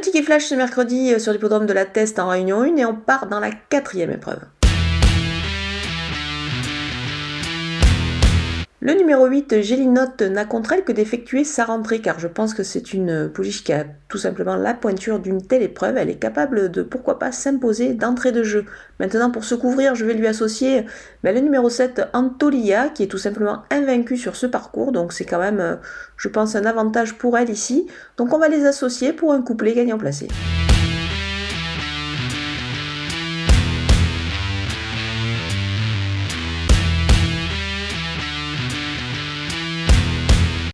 Un ticket flash ce mercredi sur l'hippodrome de la Teste en Réunion 1 et on part dans la quatrième épreuve. Le numéro 8, Gélinote, n'a contre elle que d'effectuer sa rentrée car je pense que c'est une pouliche qui a tout simplement la pointure d'une telle épreuve. Elle est capable de, pourquoi pas, s'imposer d'entrée de jeu. Maintenant, pour se couvrir, je vais lui associer ben, le numéro 7, Antolia, qui est tout simplement invaincu sur ce parcours. Donc c'est quand même, je pense, un avantage pour elle ici. Donc on va les associer pour un couplet gagnant placé.